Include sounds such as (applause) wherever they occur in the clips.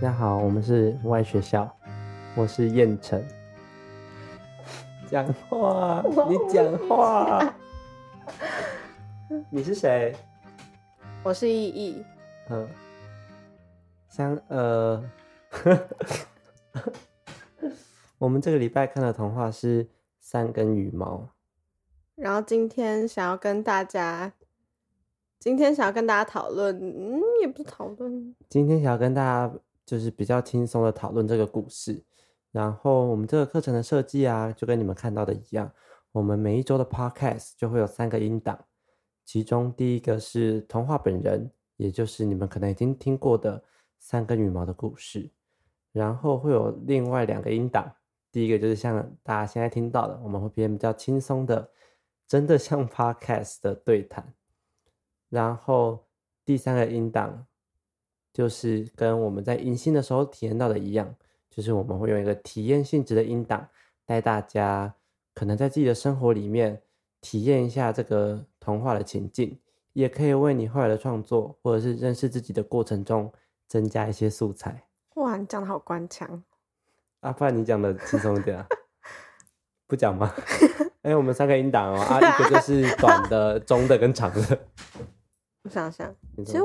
家好，我们是外学校，我是燕城。讲话，你讲话。(laughs) 你是谁？我是意义。嗯，像呃，(laughs) 我们这个礼拜看的童话是《三根羽毛》。然后今天想要跟大家，今天想要跟大家讨论，嗯，也不是讨论，今天想要跟大家就是比较轻松的讨论这个故事。然后我们这个课程的设计啊，就跟你们看到的一样，我们每一周的 podcast 就会有三个音档，其中第一个是童话本人，也就是你们可能已经听过的三根羽毛的故事，然后会有另外两个音档，第一个就是像大家现在听到的，我们会变比较轻松的。真的像 (laughs) podcast 的对谈，然后第三个音档就是跟我们在迎新的时候体验到的一样，就是我们会用一个体验性质的音档带大家，可能在自己的生活里面体验一下这个童话的情境，也可以为你后来的创作或者是认识自己的过程中增加一些素材。哇，你讲的好官腔，阿不然你讲的轻松一点啊？(laughs) 不讲吗？(laughs) 哎，我们三个音档哦，啊，一个就是短的、(laughs) 中的跟长的。我想想，其实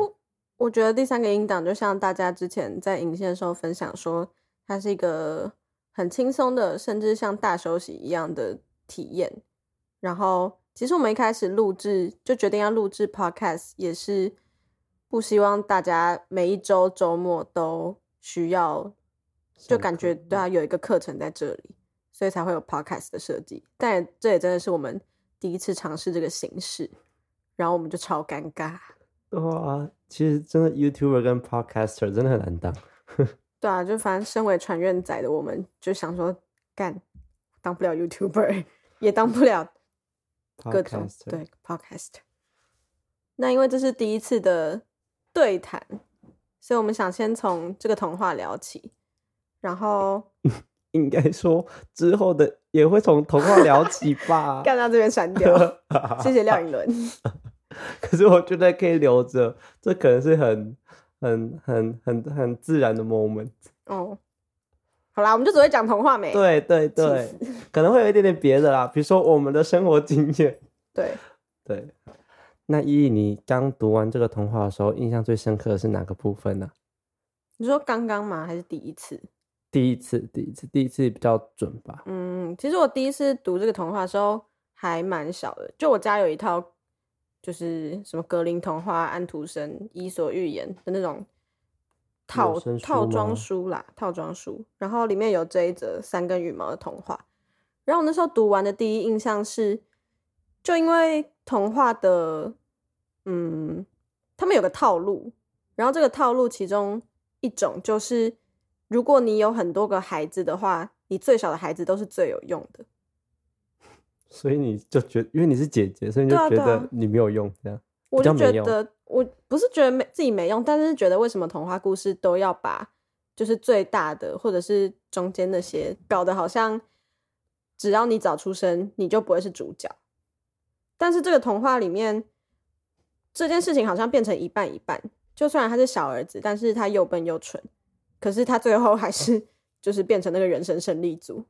我觉得第三个音档就像大家之前在影线的时候分享说，它是一个很轻松的，甚至像大休息一样的体验。然后，其实我们一开始录制就决定要录制 podcast，也是不希望大家每一周周末都需要，就感觉对啊，有一个课程在这里。所以才会有 podcast 的设计，但这也真的是我们第一次尝试这个形式，然后我们就超尴尬。哇，其实真的 YouTuber 跟 Podcaster 真的很难当。(laughs) 对啊，就反正身为传院仔的我们，就想说干当不了 YouTuber，也当不了各种对 Podcaster。那因为这是第一次的对谈，所以我们想先从这个童话聊起，然后。(laughs) 应该说之后的也会从童话聊起吧。干到这边删掉，(laughs) 谢谢廖颖伦。可是我觉得可以留着，这可能是很、很、很、很、很自然的 moment。哦，好啦，我们就只会讲童话没？对对对，可能会有一点点别的啦，比如说我们的生活经验。(laughs) 对对，那依依，你刚读完这个童话的时候，印象最深刻的是哪个部分呢？你说刚刚吗？还是第一次？第一次，第一次，第一次比较准吧。嗯，其实我第一次读这个童话的时候还蛮小的，就我家有一套，就是什么格林童话、安徒生、伊索寓言的那种套套装书啦，套装书。然后里面有这一则三根羽毛的童话。然后我那时候读完的第一印象是，就因为童话的，嗯，他们有个套路，然后这个套路其中一种就是。如果你有很多个孩子的话，你最小的孩子都是最有用的。所以你就觉，因为你是姐姐，所以你就觉得你没有用，这样。我就觉得，我不是觉得没自己没用，但是觉得为什么童话故事都要把就是最大的或者是中间那些搞得好像只要你早出生你就不会是主角。但是这个童话里面这件事情好像变成一半一半，就虽然他是小儿子，但是他又笨又蠢。可是他最后还是 (laughs) 就是变成那个人生胜利组。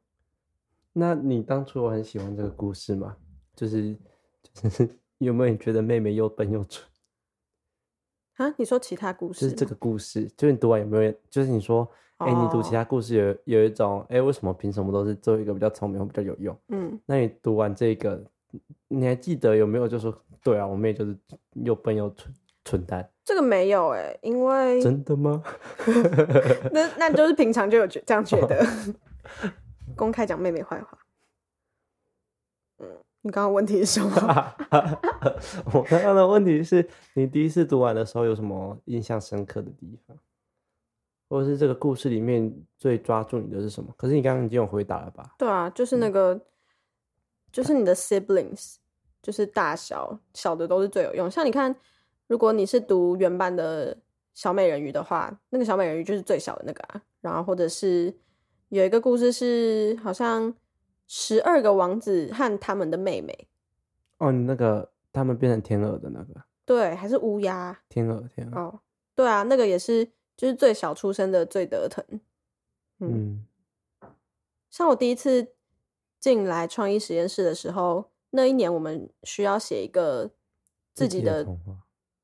那你当初我很喜欢这个故事吗？就是就是有没有觉得妹妹又笨又蠢？啊？你说其他故事？就是这个故事，就是你读完有没有？就是你说，哎，你读其他故事有有一种，哎，为什么凭什么都是做一个比较聪明或比较有用？嗯，那你读完这个，你还记得有没有？就说对啊，我妹就是又笨又蠢。蠢蛋，这个没有哎，因为真的吗？(laughs) 那那就是平常就有觉这样觉得，(laughs) 公开讲妹妹坏话。(laughs) 嗯，你刚刚问题是什么？(laughs) 我刚刚的问题是你第一次读完的时候有什么印象深刻的地方，或者是这个故事里面最抓住你的是什么？可是你刚刚已经有回答了吧？对啊，就是那个，就是你的 siblings，就是大小小的都是最有用，像你看。如果你是读原版的小美人鱼的话，那个小美人鱼就是最小的那个啊。然后或者是有一个故事是好像十二个王子和他们的妹妹。哦，你那个他们变成天鹅的那个？对，还是乌鸦？天鹅，天鹅。哦，对啊，那个也是就是最小出生的最得疼。嗯，像我第一次进来创意实验室的时候，那一年我们需要写一个自己的，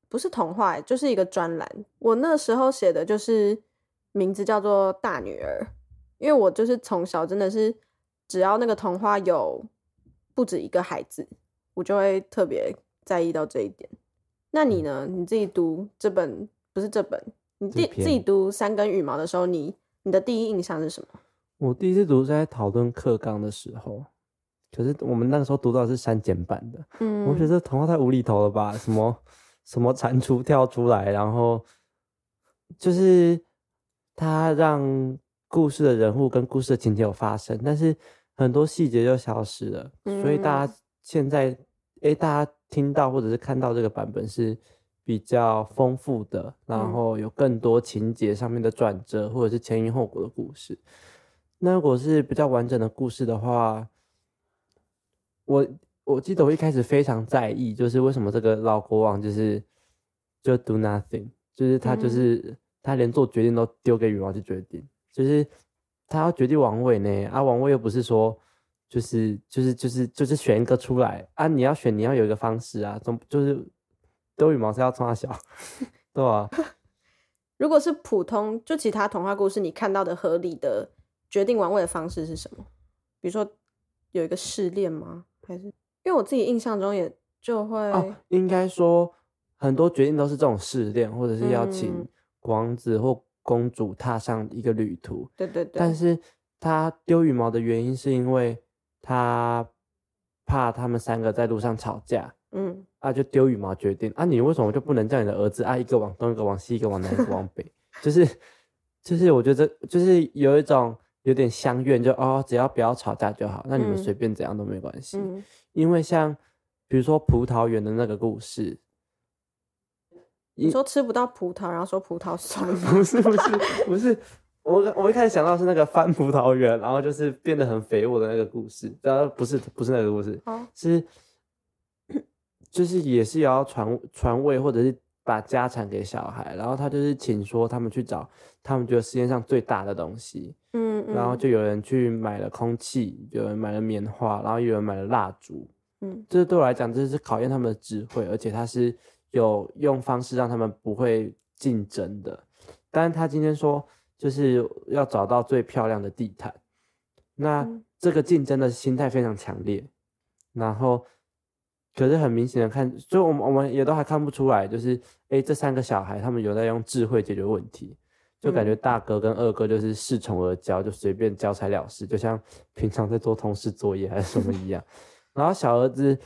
不是童话，就是一个专栏。我那时候写的就是名字叫做大女儿，因为我就是从小真的是只要那个童话有不止一个孩子，我就会特别在意到这一点。那你呢？你自己读这本不是这本，你自自己读三根羽毛的时候，你你的第一印象是什么？我第一次读是在讨论课纲的时候，可是我们那个时候读到的是删减版的，嗯，我觉得童话太无厘头了吧？什么什么蟾蜍跳出来，然后就是他让故事的人物跟故事的情节有发生，但是很多细节就消失了，所以大家现在哎，大家。听到或者是看到这个版本是比较丰富的，然后有更多情节上面的转折，或者是前因后果的故事。那如果是比较完整的故事的话，我我记得我一开始非常在意，就是为什么这个老国王就是就 do nothing，就是他就是他连做决定都丢给羽毛去决定，就是他要决定王位呢，啊王位又不是说。就是就是就是就是选一个出来啊！你要选，你要有一个方式啊，总就是丢羽毛是要冲他小，(laughs) 对吧？(laughs) 如果是普通，就其他童话故事，你看到的合理的决定王位的方式是什么？比如说有一个试炼吗？还是因为我自己印象中也就会哦，应该说很多决定都是这种试炼，或者是邀请王子或公主踏上一个旅途。对对对。但是她丢羽毛的原因是因为。她怕他们三个在路上吵架，嗯，啊，就丢羽毛决定啊，你为什么就不能叫你的儿子啊，一个往东，一个往西，一个往南，一个往北，就是就是，我觉得就是有一种有点相怨，就哦，只要不要吵架就好，那你们随便怎样都没关系。因为像比如说葡萄园的那个故事，你说吃不到葡萄，然后说葡萄酸，(laughs) 不是不是不是。我我一开始想到是那个翻葡萄园，然后就是变得很肥沃的那个故事，然后不是不是那个故事，是就是也是要传传位或者是把家产给小孩，然后他就是请说他们去找他们觉得世界上最大的东西，嗯，然后就有人去买了空气，有人买了棉花，然后有人买了蜡烛，嗯，这对我来讲这是考验他们的智慧，而且他是有用方式让他们不会竞争的，但是他今天说。就是要找到最漂亮的地毯，那这个竞争的心态非常强烈，然后可是很明显的看，所以我们我们也都还看不出来，就是哎这三个小孩他们有在用智慧解决问题，就感觉大哥跟二哥就是恃宠而骄，就随便交差了事，就像平常在做同事作业还是什么一样，(laughs) 然后小儿子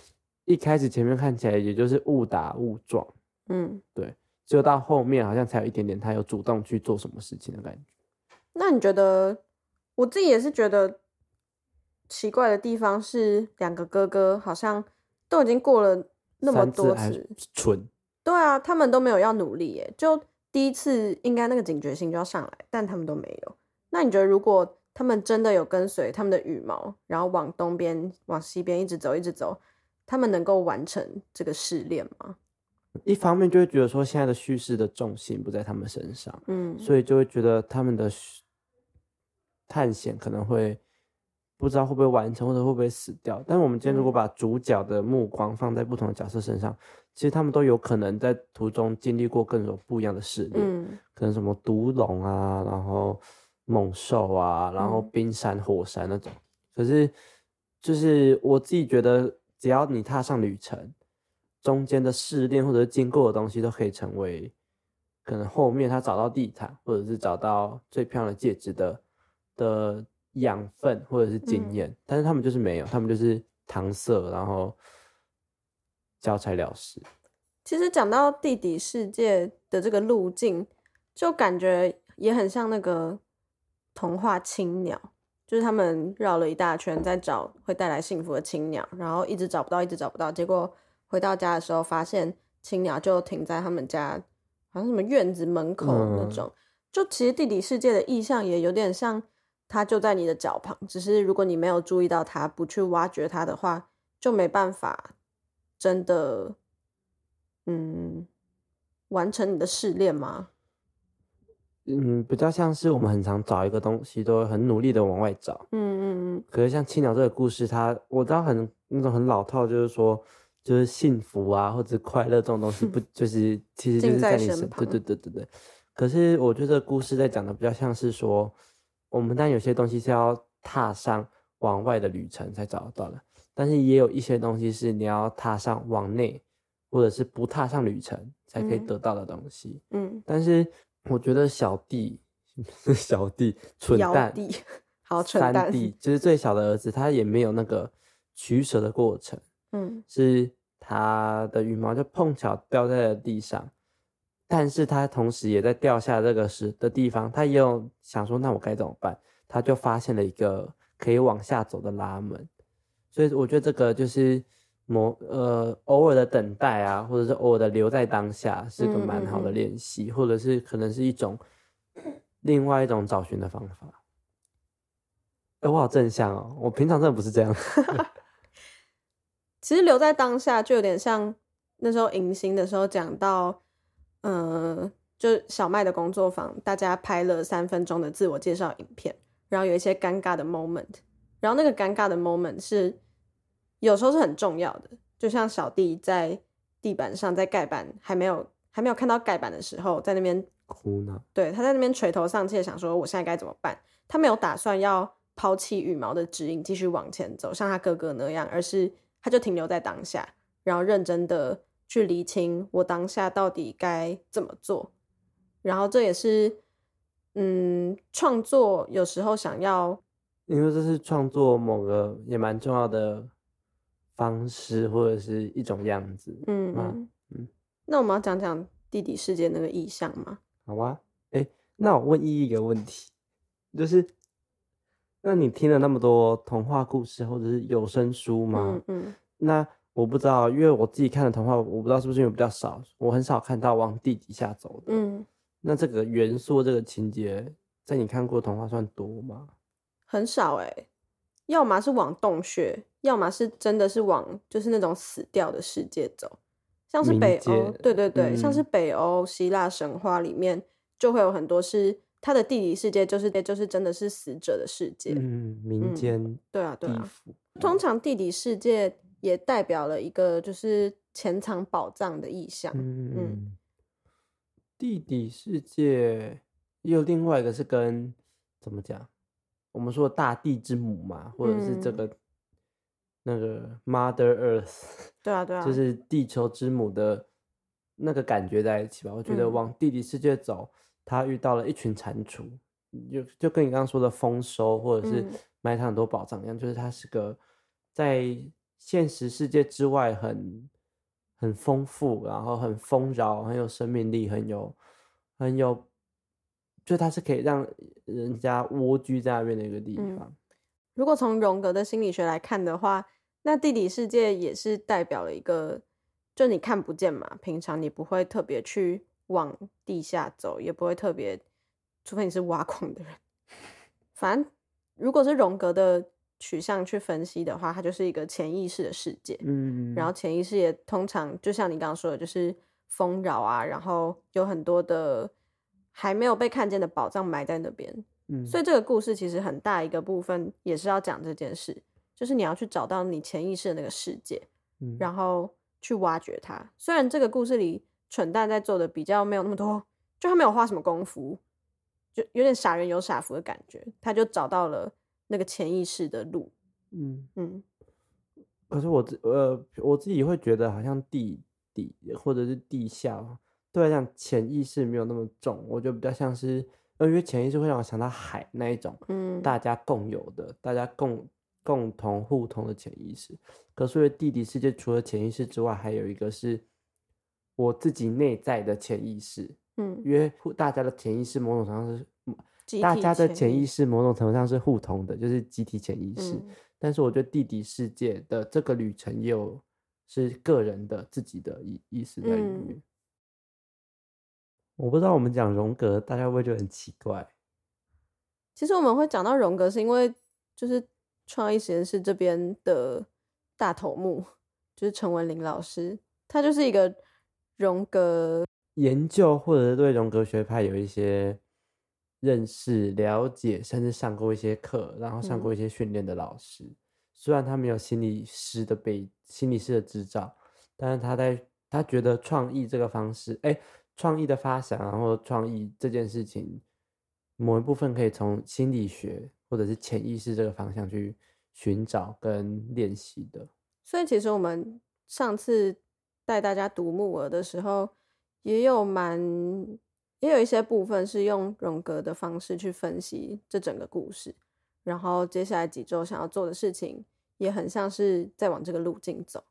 一开始前面看起来也就是误打误撞，嗯，对。就到后面好像才有一点点，他有主动去做什么事情的感觉。那你觉得，我自己也是觉得奇怪的地方是，两个哥哥好像都已经过了那么多次，蠢。对啊，他们都没有要努力耶。就第一次应该那个警觉性就要上来，但他们都没有。那你觉得，如果他们真的有跟随他们的羽毛，然后往东边、往西边一直走、一直走，他们能够完成这个试炼吗？一方面就会觉得说现在的叙事的重心不在他们身上，嗯，所以就会觉得他们的探险可能会不知道会不会完成，或者会不会死掉。但我们今天如果把主角的目光放在不同的角色身上，其实他们都有可能在途中经历过各种不一样的试炼，嗯，可能什么毒龙啊，然后猛兽啊，然后冰山火山那种。可是就是我自己觉得，只要你踏上旅程。中间的试炼或者是经过的东西都可以成为可能后面他找到地毯或者是找到最漂亮的戒指的的养分或者是经验，但是他们就是没有，他们就是搪塞，然后交差了事。其实讲到地底世界的这个路径，就感觉也很像那个童话青鸟，就是他们绕了一大圈在找会带来幸福的青鸟，然后一直找不到，一直找不到，结果。回到家的时候，发现青鸟就停在他们家，好像什么院子门口那种。就其实地底世界的意象也有点像，它就在你的脚旁，只是如果你没有注意到它，不去挖掘它的话，就没办法真的，嗯，完成你的试炼吗？嗯，比较像是我们很常找一个东西，都很努力的往外找。嗯嗯嗯。可是像青鸟这个故事，它我知道很那种很老套，就是说，就是幸福啊或者快乐这种东西，(laughs) 不就是其实就是在你身对对对对对。可是我觉得故事在讲的比较像是说，我们但有些东西是要踏上往外的旅程才找得到的，但是也有一些东西是你要踏上往内，或者是不踏上旅程才可以得到的东西。嗯。但是我觉得小弟 (laughs) 小弟蠢蛋，好蠢蛋，(laughs) 弟就是最小的儿子，他也没有那个取舍的过程。嗯。是他的羽毛就碰巧掉在了地上。但是他同时也在掉下这个时的地方，他也有想说，那我该怎么办？他就发现了一个可以往下走的拉门，所以我觉得这个就是某呃偶尔的等待啊，或者是偶尔的留在当下，是个蛮好的练习，或者是可能是一种另外一种找寻的方法。哎，我好正向哦，我平常真的不是这样。(laughs) 其实留在当下就有点像那时候迎新的时候讲到。嗯，就小麦的工作坊，大家拍了三分钟的自我介绍影片，然后有一些尴尬的 moment，然后那个尴尬的 moment 是有时候是很重要的，就像小弟在地板上在盖板还没有还没有看到盖板的时候，在那边哭呢，对，他在那边垂头丧气的想说我现在该怎么办？他没有打算要抛弃羽毛的指引，继续往前走，像他哥哥那样，而是他就停留在当下，然后认真的。去厘清我当下到底该怎么做，然后这也是，嗯，创作有时候想要，因为这是创作某个也蛮重要的方式或者是一种样子，嗯嗯嗯。那我们要讲讲地底世界那个意象吗？好啊，哎，那我问依依一个问题，就是，那你听了那么多童话故事或者是有声书吗？嗯嗯，那。我不知道，因为我自己看的童话，我不知道是不是因为比较少，我很少看到往地底下走的。嗯，那这个元素、这个情节，在你看过童话算多吗？很少哎，要么是往洞穴，要么是真的是往就是那种死掉的世界走，像是北欧，对对对，像是北欧希腊神话里面就会有很多是它的地理世界，就是就是真的是死者的世界。嗯，民间对啊对啊，通常地底世界。也代表了一个就是潜藏宝藏的意象。嗯嗯，地底世界也有另外一个是跟怎么讲？我们说大地之母嘛，或者是这个那个 Mother Earth，对啊对啊，就是地球之母的那个感觉在一起吧。我觉得往地底世界走，他遇到了一群蟾蜍，就就跟你刚刚说的丰收或者是埋藏很多宝藏一样，就是它是个在。现实世界之外很很丰富，然后很丰饶，很有生命力，很有很有，就它是可以让人家蜗居在那边的一个地方。如果从荣格的心理学来看的话，那地底世界也是代表了一个，就你看不见嘛，平常你不会特别去往地下走，也不会特别，除非你是挖矿的人。反正如果是荣格的。取向去分析的话，它就是一个潜意识的世界。嗯，然后潜意识也通常就像你刚刚说的，就是丰饶啊，然后有很多的还没有被看见的宝藏埋在那边。嗯，所以这个故事其实很大一个部分也是要讲这件事，就是你要去找到你潜意识的那个世界，然后去挖掘它。虽然这个故事里蠢蛋在做的比较没有那么多，就他没有花什么功夫，就有点傻人有傻福的感觉，他就找到了。那个潜意识的路，嗯嗯，可是我自呃我自己会觉得好像地底或者是地下，对来讲潜意识没有那么重，我觉得比较像是，因为潜意识会让我想到海那一种，嗯，大家共有的，大家共共同互通的潜意识。可是地底世界除了潜意识之外，还有一个是我自己内在的潜意识，嗯，因为大家的潜意识某种程度上是。大家的潜意识某种程度上是互通的，就是集体潜意识。但是我觉得地底世界的这个旅程也有是个人的自己的意意识在里面。我不知道我们讲荣格，大家会不会觉得很奇怪？其实我们会讲到荣格，是因为就是创意实验室这边的大头目就是陈文林老师，他就是一个荣格研究或者是对荣格学派有一些。认识、了解，甚至上过一些课，然后上过一些训练的老师。虽然他没有心理师的背心理师的执照，但是他在他觉得创意这个方式，哎，创意的发想，然后创意这件事情，某一部分可以从心理学或者是潜意识这个方向去寻找跟练习的。所以其实我们上次带大家读木耳的时候，也有蛮也有一些部分是用荣格的方式去分析这整个故事，然后接下来几周想要做的事情，也很像是在往这个路径走。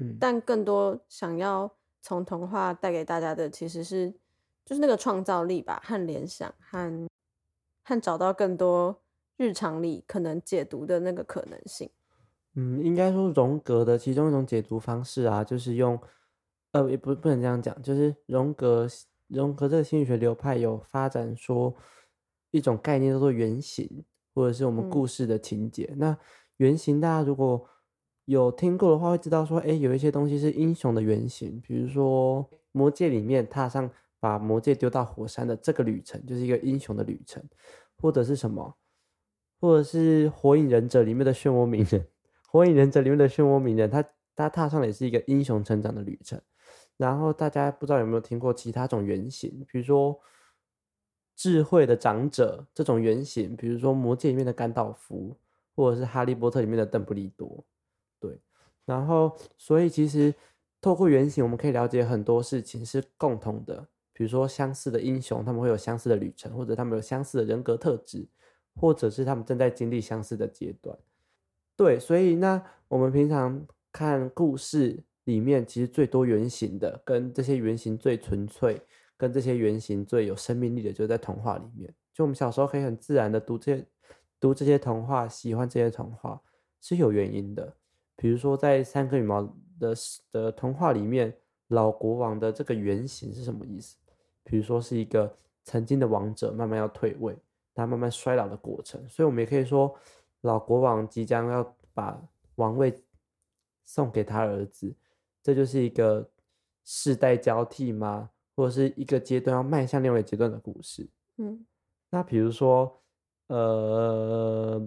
嗯，但更多想要从童话带给大家的，其实是就是那个创造力吧，和联想，和和找到更多日常里可能解读的那个可能性。嗯，应该说荣格的其中一种解读方式啊，就是用，呃，也不不能这样讲，就是荣格荣格这个心理学流派有发展说一种概念叫做原型，或者是我们故事的情节。那原型大家如果有听过的话，会知道说，哎，有一些东西是英雄的原型，比如说魔戒里面踏上把魔戒丢到火山的这个旅程，就是一个英雄的旅程，或者是什么，或者是火影忍者里面的漩涡鸣人。火影忍者里面的漩涡鸣人，他他踏上的也是一个英雄成长的旅程。然后大家不知道有没有听过其他种原型，比如说智慧的长者这种原型，比如说魔戒里面的甘道夫，或者是哈利波特里面的邓布利多。对，然后所以其实透过原型，我们可以了解很多事情是共同的，比如说相似的英雄，他们会有相似的旅程，或者他们有相似的人格特质，或者是他们正在经历相似的阶段。对，所以那我们平常看故事里面，其实最多原型的，跟这些原型最纯粹，跟这些原型最有生命力的，就在童话里面。就我们小时候可以很自然的读这些，读这些童话，喜欢这些童话，是有原因的。比如说在三个羽毛的的童话里面，老国王的这个原型是什么意思？比如说是一个曾经的王者，慢慢要退位，他慢慢衰老的过程。所以我们也可以说。老国王即将要把王位送给他儿子，这就是一个世代交替吗？或者是一个阶段要迈向另外一个阶段的故事？嗯，那比如说，呃，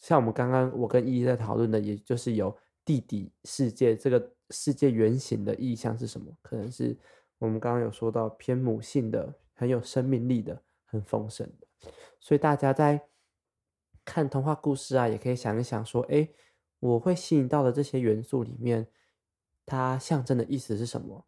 像我们刚刚我跟依依在讨论的，也就是有地底世界这个世界原型的意象是什么？可能是我们刚刚有说到偏母性的、很有生命力的、很丰盛的，所以大家在。看童话故事啊，也可以想一想，说，哎，我会吸引到的这些元素里面，它象征的意思是什么？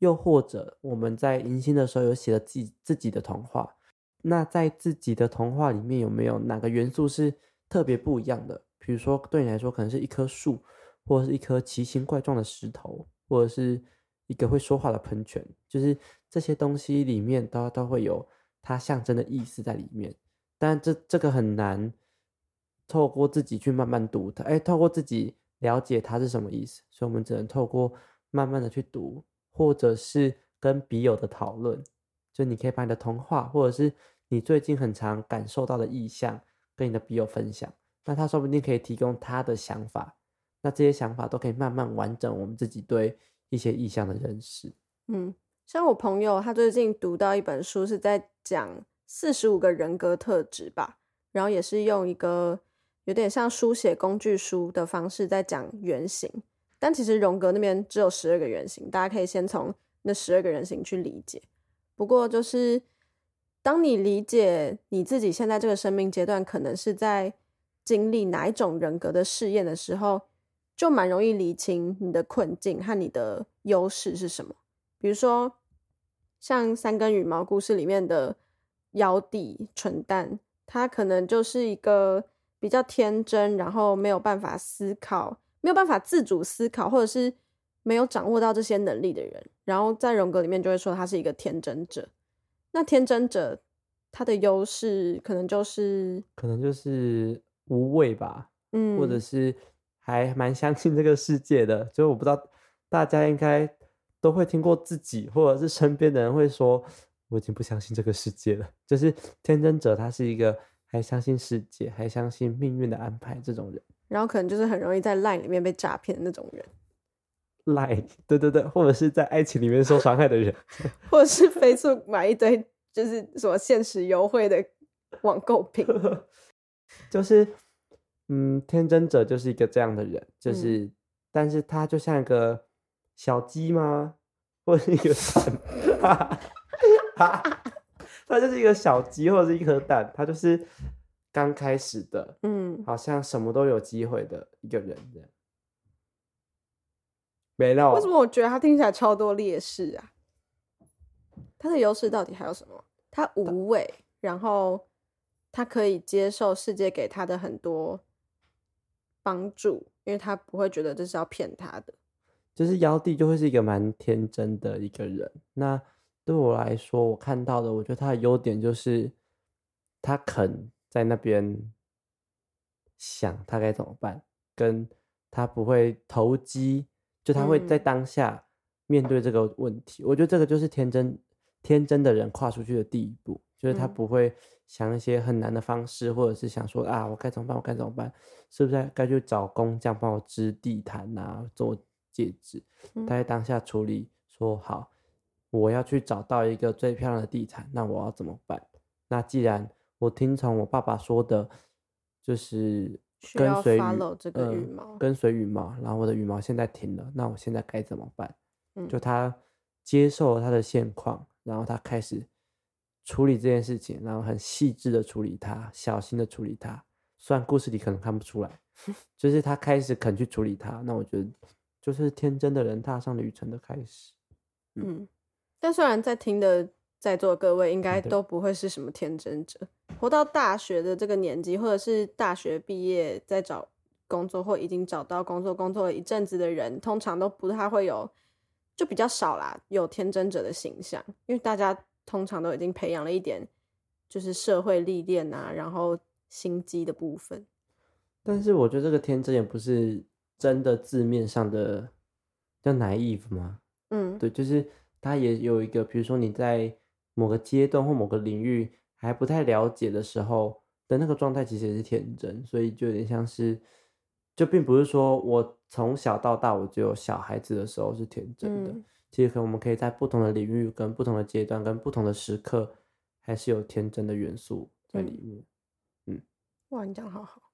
又或者我们在迎新的时候有写了自己自己的童话，那在自己的童话里面有没有哪个元素是特别不一样的？比如说对你来说，可能是一棵树，或者是一颗奇形怪状的石头，或者是一个会说话的喷泉，就是这些东西里面都都会有它象征的意思在里面。但这这个很难透过自己去慢慢读它，哎，透过自己了解它是什么意思，所以我们只能透过慢慢的去读，或者是跟笔友的讨论，就你可以把你的童话，或者是你最近很常感受到的意象，跟你的笔友分享，那他说不定可以提供他的想法，那这些想法都可以慢慢完整我们自己对一些意象的认识。嗯，像我朋友他最近读到一本书，是在讲。四十五个人格特质吧，然后也是用一个有点像书写工具书的方式在讲原型，但其实荣格那边只有十二个原型，大家可以先从那十二个人型去理解。不过就是当你理解你自己现在这个生命阶段可能是在经历哪一种人格的试验的时候，就蛮容易理清你的困境和你的优势是什么。比如说像三根羽毛故事里面的。妖帝蠢蛋，他可能就是一个比较天真，然后没有办法思考，没有办法自主思考，或者是没有掌握到这些能力的人。然后在荣格里面就会说他是一个天真者。那天真者他的优势可能就是可能就是无畏吧，嗯，或者是还蛮相信这个世界的。就我不知道大家应该都会听过自己或者是身边的人会说。我已经不相信这个世界了。就是天真者，他是一个还相信世界、还相信命运的安排这种人。然后可能就是很容易在 line 里面被诈骗的那种人。line，(laughs) 对对对，或者是在爱情里面受伤害的人，(laughs) 或者是飞速买一堆就是什么限时优惠的网购品。(laughs) 就是，嗯，天真者就是一个这样的人，就是，但是他就像一个小鸡吗？或者是一个蛋，(laughs) 他就是一个小鸡或者是一颗蛋，它就是刚开始的，嗯，好像什么都有机会的一个人这样。没了，为什么我觉得他听起来超多劣势啊？他的优势到底还有什么？他无畏，然后他可以接受世界给他的很多帮助，因为他不会觉得这是要骗他的。就是妖帝就会是一个蛮天真的一个人。那对我来说，我看到的，我觉得他的优点就是他肯在那边想他该怎么办，跟他不会投机，就他会在嗯当下面对这个问题。我觉得这个就是天真天真的人跨出去的第一步，就是他嗯不会想一些很难的方式，或者是想说啊，我该怎么办？我该怎么办？是不是该去找工匠帮我织地毯啊，做戒指？嗯他在当下处理说好，我要去找到一个最漂亮的地毯，那我要怎么办？那既然我听从我爸爸说的，就是跟随羽 follow 这个羽嗯毛跟随羽毛，然后我的羽毛现在停了，那我现在该怎么办？嗯就他接受了他的现况，然后他开始处理这件事情，然后很细致的处理它，小心的处理它。虽然故事里可能看不出来，(laughs) 就是他开始肯去处理它，那我觉得就是天真的人踏上旅程的开始。嗯，但虽然在听的在座各位应该都不会是什么天真者，活到大学的这个年纪，或者是大学毕业在找工作或已经找到工作工作了一阵子的人，通常都不太会有，就比较少啦，有天真者的形象，因为大家通常都已经培养了一点就是社会历练啊，然后心机的部分。但是我觉得这个天真也不是真的字面上的叫 naive 吗？嗯，对，就是他也有一个，比如说你在某个阶段或某个领域还不太了解的时候的那个状态，其实也是天真，所以就有点像是，就并不是说我从小到大我只有小孩子的时候是天真的，嗯其实可能我们可以在不同的领域、跟不同的阶段、跟不同的时刻，还是有天真的元素在里面。嗯哇，你讲得好好。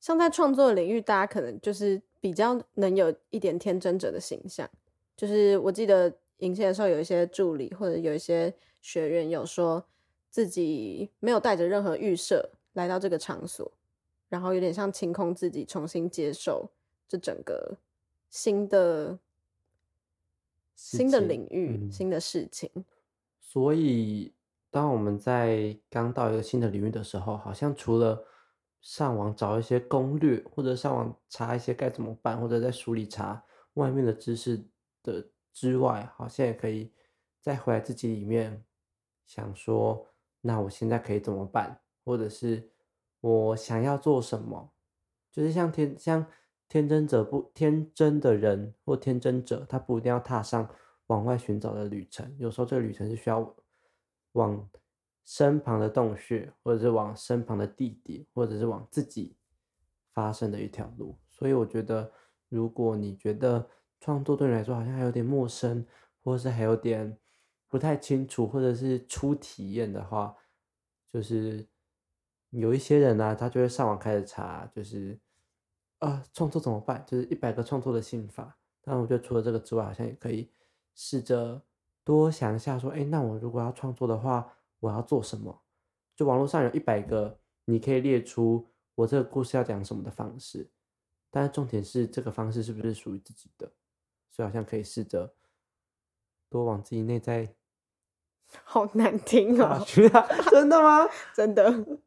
像在创作领域，大家可能就是比较能有一点天真者的形象。就是我记得迎新的时候，有一些助理或者有一些学员有说自己没有带着任何预设来到这个场所，然后有点像清空自己，重新接受这整个新的新的领域、嗯新的事情。所以，当我们在刚到一个新的领域的时候，好像除了上网找一些攻略，或者上网查一些该怎么办，或者在书里查外面的知识的之外，好像也可以再回来自己里面想说，那我现在可以怎么办，或者是我想要做什么，就是像天像天真者不天真的人或天真者，他不一定要踏上往外寻找的旅程，有时候这个旅程是需要往身旁的洞穴，或者是往身旁的地点，或者是往自己发生的一条路。所以我觉得，如果你觉得创作对你来说好像还有点陌生，或者是还有点不太清楚，或者是初体验的话，就是有一些人呢、他就会上网开始查，就是啊，创作怎么办？就是一百个创作的心法。但我觉得除了这个之外，好像也可以试着多想一下，说，哎，那我如果要创作的话，我要做什么？就网络上有一百个，你可以列出我这个故事要讲什么的方式，但是重点是这个方式是不是属于自己的？所以好像可以试着多往自己内在 (laughs) 好难听哦！真的吗？(laughs) 真的。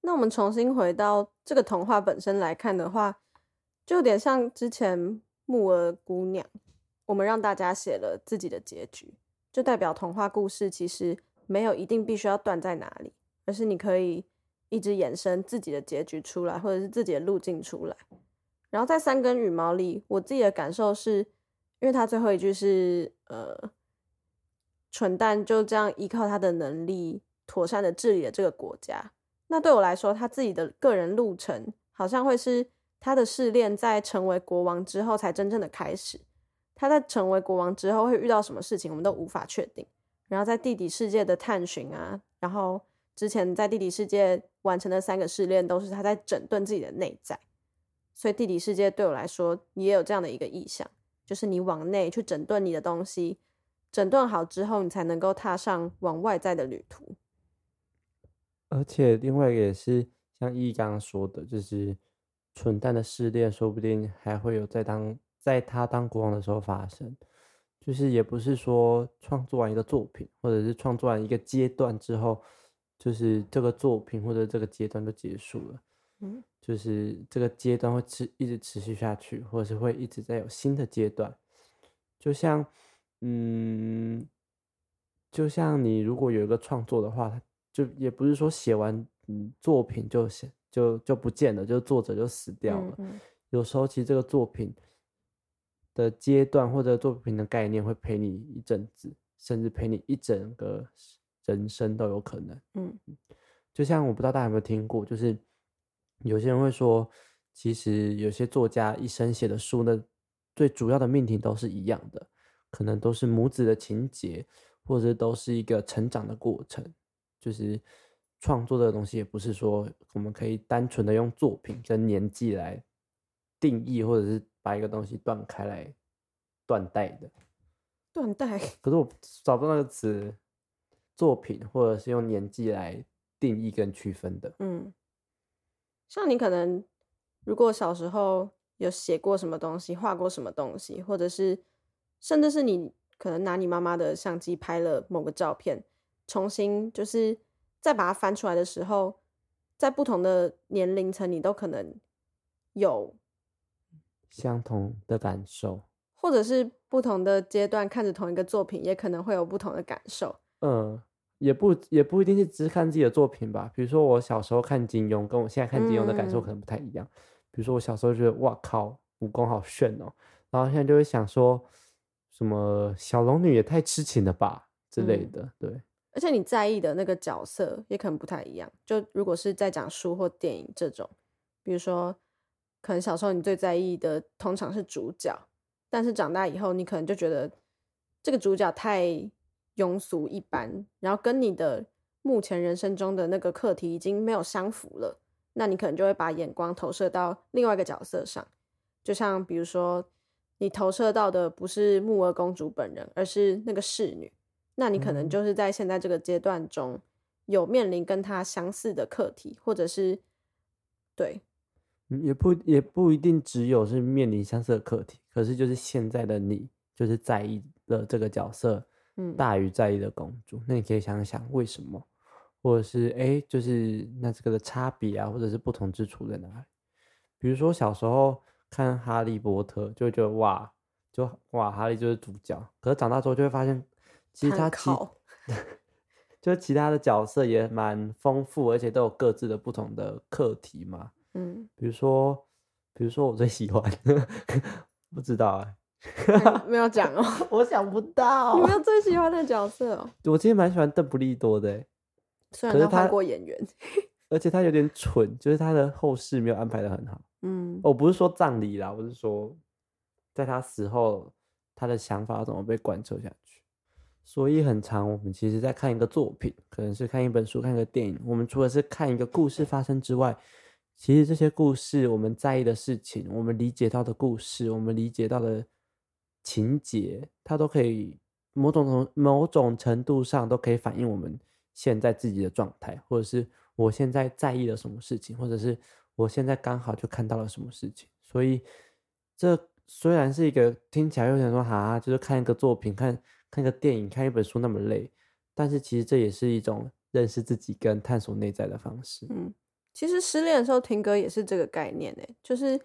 那我们重新回到这个童话本身来看的话，就有点像之前木儿姑娘，我们让大家写了自己的结局，就代表童话故事其实没有一定必须要断在哪里，而是你可以一直衍生自己的结局出来，或者是自己的路径出来。然后在三根羽毛里，我自己的感受是，因为它最后一句是呃，蠢蛋就这样依靠他的能力，妥善的治理了这个国家。那对我来说，他自己的个人路程，好像会是他的试炼在成为国王之后才真正的开始。他在成为国王之后会遇到什么事情，我们都无法确定。然后在地底世界的探寻啊，然后之前在地底世界完成的三个试炼，都是他在整顿自己的内在。所以地底世界对我来说也有这样的一个意向，就是你往内去整顿你的东西，整顿好之后，你才能够踏上往外在的旅途。而且另外也是像一刚刚说的，就是蠢蛋的试炼，说不定还会有在当在他当国王的时候发生。就是也不是说创作完一个作品，或者是创作完一个阶段之后，就是这个作品或者这个阶段就结束了。嗯，就是这个阶段会持一直持续下去，或者是会一直在有新的阶段。就像，嗯，就像你如果有一个创作的话，就也不是说写完嗯作品就写就就不见了，就作者就死掉了。有时候其实这个作品。的阶段或者作品的概念会陪你一阵子，甚至陪你一整个人生都有可能。嗯，就像我不知道大家有没有听过，就是有些人会说，其实有些作家一生写的书呢，最主要的命题都是一样的，可能都是母子的情节，或者都是一个成长的过程。就是创作这个东西，也不是说我们可以单纯的用作品跟年纪来定义，或者是。把一个东西断开来，断代的，断代。可是我找不到那个词，作品或者是用年纪来定义跟区分的。嗯，像你可能如果小时候有写过什么东西，画过什么东西，或者是甚至是你可能拿你妈妈的相机拍了某个照片，重新就是再把它翻出来的时候，在不同的年龄层，你都可能有。相同的感受，或者是不同的阶段看着同一个作品，也可能会有不同的感受。嗯，也不也不一定是只看自己的作品吧。比如说我小时候看金庸，跟我现在看金庸的感受可能不太一样。比如说我小时候觉得哇靠，武功好炫哦，然后现在就会想说，什么小龙女也太痴情了吧之类的。对，而且你在意的那个角色也可能不太一样。就如果是在讲书或电影这种，比如说。可能小时候你最在意的通常是主角，但是长大以后你可能就觉得这个主角太庸俗一般，然后跟你的目前人生中的那个课题已经没有相符了，那你可能就会把眼光投射到另外一个角色上，就像比如说你投射到的不是木儿公主本人，而是那个侍女，那你可能就是在现在这个阶段中有面临跟她相似的课题，或者是对。也不也不一定只有是面临相似的课题，可是就是现在的你就是在意的这个角色，嗯，大于在意的公主。那你可以想想为什么，或者是哎，就是那这个的差别啊，或者是不同之处在哪里？比如说小时候看哈利波特，就会觉得哇，就哇哈利就是主角。可是长大之后就会发现，其实他其 (laughs) (laughs) 就其他的角色也蛮丰富，而且都有各自的不同的课题嘛。嗯，比如说，比如说我最喜欢，不知道哎，(laughs) 没有讲哦，我想不到，你没有最喜欢的角色哦。我其实蛮喜欢邓布利多的，虽然他换过演员，而且他有点蠢，就是他的后事没有安排的很好。嗯，我不是说葬礼啦，我是说，在他死后，他的想法怎么被贯彻下去。所以很长，我们其实在看一个作品，可能是看一本书、看个电影，我们除了是看一个故事发生之外。其实这些故事，我们在意的事情，我们理解到的故事，我们理解到的情节，它都可以某种程某种程度上都可以反映我们现在自己的状态，或者是我现在在意了什么事情，或者是我现在刚好就看到了什么事情。所以，这虽然是一个听起来有点说哈，就是看一个作品、看看个电影、看一本书那么累，但是其实这也是一种认识自己跟探索内在的方式。嗯。其实失恋的时候听歌也是这个概念诶，就是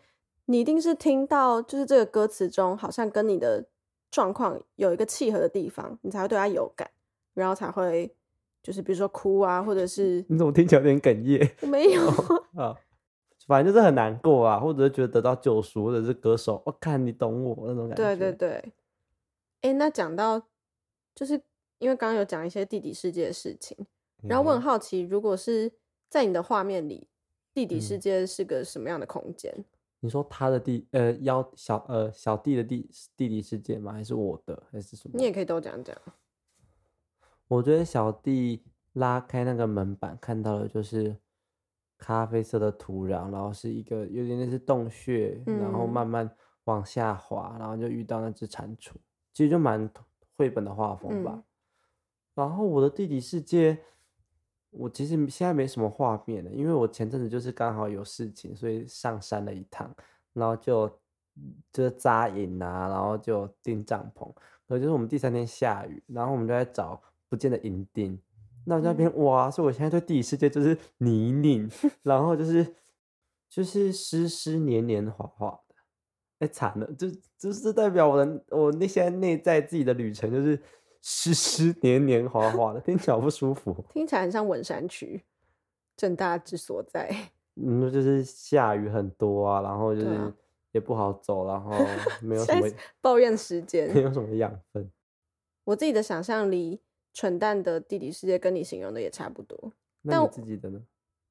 你一定是听到，就是这个歌词中好像跟你的状况有一个契合的地方，你才会对它有感，然后才会就是比如说哭啊，或者是你怎么听起来有点哽咽？我没有啊，反正就是很难过啊，或者是觉得得到救赎，或者是歌手，我看你懂我那种感觉。对对对，哎，那讲到就是因为刚刚有讲一些地底世界的事情，然后我很好奇，如果是。在你的画面里，地底世界是个什么样的空间？你说他的地呃幺小呃小弟的地地底世界吗？还是我的还是什么？你也可以都讲讲。我觉得小弟拉开那个门板，看到的就是咖啡色的土壤，然后是一个有点类似洞穴，然后嗯慢慢往下滑，然后就遇到那只蟾蜍，其实就蛮绘本的画风吧。嗯然后我的地底世界，我其实现在没什么画面了，因为我前阵子就是刚好有事情，所以上山了一趟，然后就就是扎营啊，然后就订帐篷。可就是我们第三天下雨，然后我们就在找不见的营地。那我在那边、哇，所以我现在对地理世界就是泥泞，(laughs) 然后就是就是湿湿黏黏滑滑的，哎惨了，就就是代表我的我那些内在自己的旅程就是湿湿黏黏滑滑的，听起来不舒服。听起来很像文山区，正大之所在。(laughs) 嗯，就是下雨很多啊，然后就是也不好走，然后 (laughs) 没有什么抱怨时间没。有什么养分。(laughs) 我自己的想象里，蠢蛋的地理世界跟你形容的也差不多。但那你我自己的呢？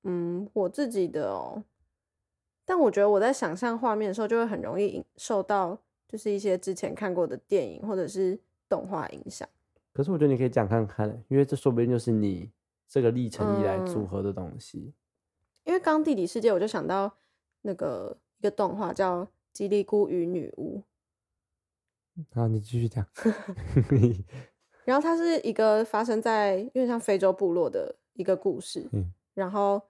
嗯，我自己的哦，但我觉得我在想象画面的时候，就会很容易受到就是一些之前看过的电影或者是动画影响。可是我觉得你可以讲看看，因为这说不定就是你这个历程以来组嗯合的东西。因为刚地理世界，我就想到那个一个动画叫《吉利姑与女巫》，好，你继续讲。(laughs) (laughs) (laughs) 然后它是一个发生在有点像非洲部落的一个故事。嗯然后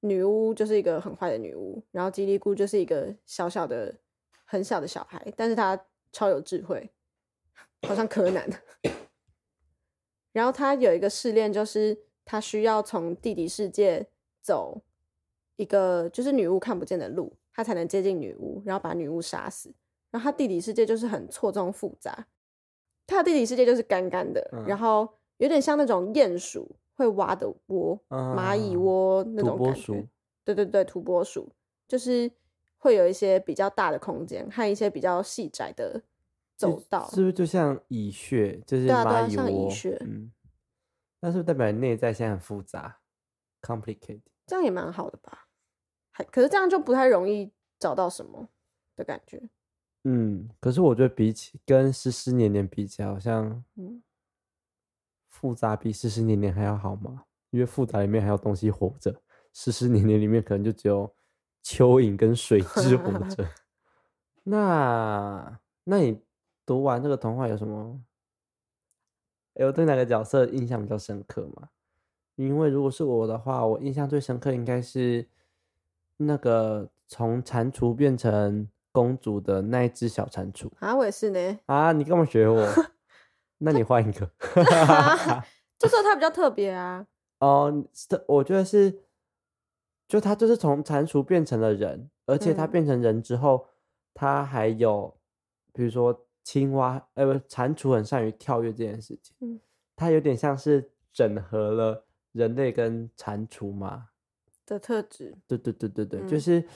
女巫就是一个很坏的女巫，然后吉利姑就是一个小小的、很小的小孩，但是她超有智慧，好像柯南。然后他有一个试炼，就是他需要从地底世界走一个就是女巫看不见的路，他才能接近女巫，然后把女巫杀死。然后他地底世界就是很错综复杂，他的地底世界就是干干的，嗯然后有点像那种鼹鼠会挖的窝，蚂蚁啊窝那种感觉。对对对，土拨鼠就是会有一些比较大的空间和一些比较细窄的走道。是不是就像蚁穴，就是对啊对啊蚂蚁窝？像蚁穴嗯，那是不是代表你内在现在很复杂，complicated？这样也蛮好的吧？还可是这样就不太容易找到什么的感觉。嗯，可是我觉得比起跟湿湿黏黏比起来，好像嗯，复杂比湿湿黏黏还要好吗？因为复杂里面还有东西活着，湿湿黏黏里面可能就只有蚯蚓跟水 (laughs) 蛭活着。(laughs) 那那你读完这个童话有什么？哎，我对哪个角色印象比较深刻吗？因为如果是我的话，我印象最深刻应该是那个从蟾蜍变成公主的那一只小蟾蜍啊，我也是呢。啊！你干嘛学我？(laughs) 那你换一个。这时候它比较特别啊。哦，我觉得是，就他就是从蟾蜍变成了人，而且他嗯变成人之后，他还有，比如说青蛙，呃，不，蟾蜍很善于跳跃这件事情，嗯，它有点像是整合了人类跟蟾蜍嘛，的特质，对对对对对，就嗯是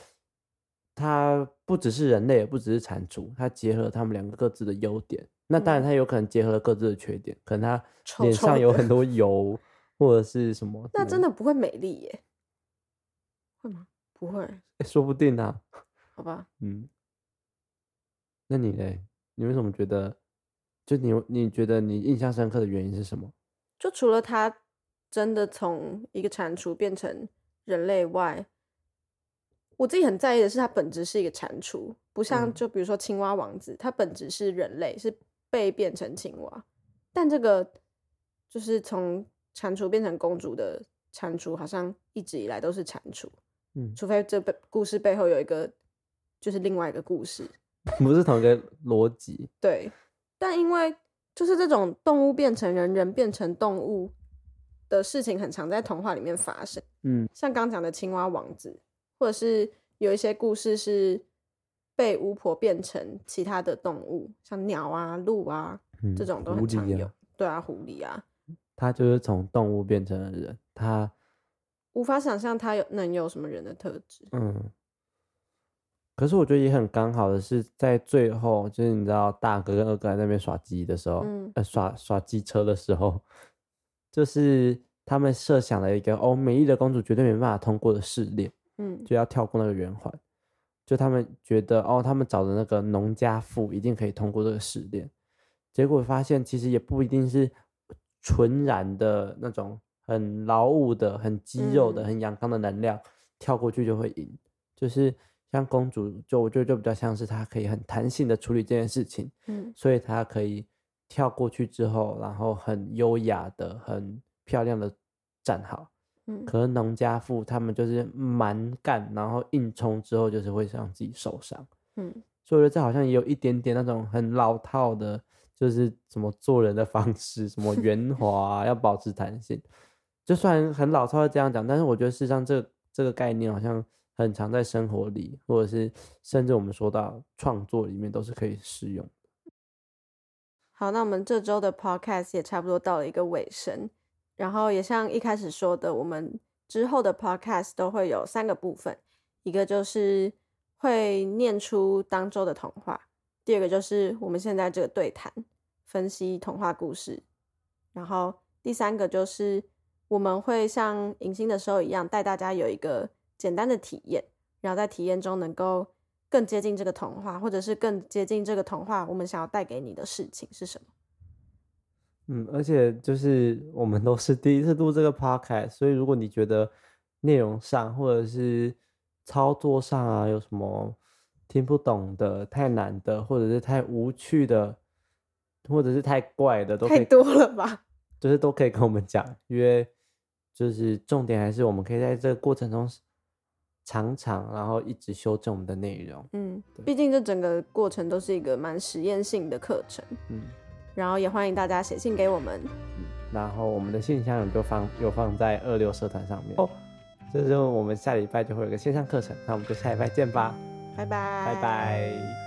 它不只是人类，也不只是蟾蜍，它结合了他们两个各自的优点。那当然，嗯它有可能结合了各自的缺点，可能它臭脸上有很多 (laughs) 油，或者是什么，那嗯真的不会美丽耶？会吗？不会，诶说不定啊。好吧。嗯，那你嘞？你为什么觉得？就你你觉得你印象深刻的原因是什么？就除了他真的从一个蟾蜍变成人类外，我自己很在意的是它本质是一个蟾蜍，不像嗯就比如说青蛙王子，它本质是人类，是被变成青蛙，但这个就是从蟾蜍变成公主的蟾蜍，好像一直以来都是蟾蜍，嗯，除非这背故事背后有一个就是另外一个故事，(laughs) 不是同一个逻辑。对，但因为就是这种动物变成人，人变成动物的事情，很常在童话里面发生。嗯像刚讲的青蛙王子，或者是有一些故事是被巫婆变成其他的动物，像鸟啊、鹿啊嗯，这种都常有。啊，对啊，狐狸啊，它就是从动物变成了人，它无法想象它有能有什么人的特质。嗯。可是我觉得也很刚好的是，在最后，就是你知道大哥跟二哥在那边耍鸡的时候，嗯呃，耍耍机车的时候，就是他们设想了一个哦，美丽的公主绝对没办法通过的试炼。嗯就要跳过那个圆环。就他们觉得哦，他们找的那个农家妇一定可以通过这个试炼，结果发现其实也不一定是纯然的那种很劳务的、很肌肉的、很阳刚的能量跳过去就会赢，就是像公主，就我觉得就比较像是她可以很弹性的处理这件事情，嗯，所以她可以跳过去之后，然后很优雅的、很漂亮的站好。嗯，可是农家妇他们就是蛮干，然后硬冲之后就是会让自己受伤。嗯，所以我觉得这好像也有一点点那种很老套的，就是怎么做人的方式，什么 (laughs) 圆滑要保持弹性。就算很老套的这样讲，但是我觉得事实上这这个概念好像很常在生活里，或者是甚至我们说到创作里面都是可以适用。好，那我们这周的 podcast 也差不多到了一个尾声。然后也像一开始说的，我们之后的 podcast 都会有三个部分，一个就是会念出当周的童话，第二个就是我们现在这个对谈分析童话故事，然后第三个就是我们会像迎新的时候一样，带大家有一个简单的体验，然后在体验中能够更接近这个童话，或者是更接近这个童话我们想要带给你的事情是什么。嗯，而且就是我们都是第一次录这个 podcast，所以如果你觉得内容上或者是操作上啊有什么听不懂的、太难的，或者是太无趣的，或者是太怪的，都太多了吧？就是都可以跟我们讲，因为就是重点还是我们可以在这个过程中常常然后一直修正我们的内容。嗯，毕竟这整个过程都是一个蛮实验性的课程。嗯。然后也欢迎大家写信给我们，然后我们的信箱就放就放在二六社团上面哦。这时候我们下礼拜就会有个线上课程，那我们就下礼拜见吧，拜拜，拜拜。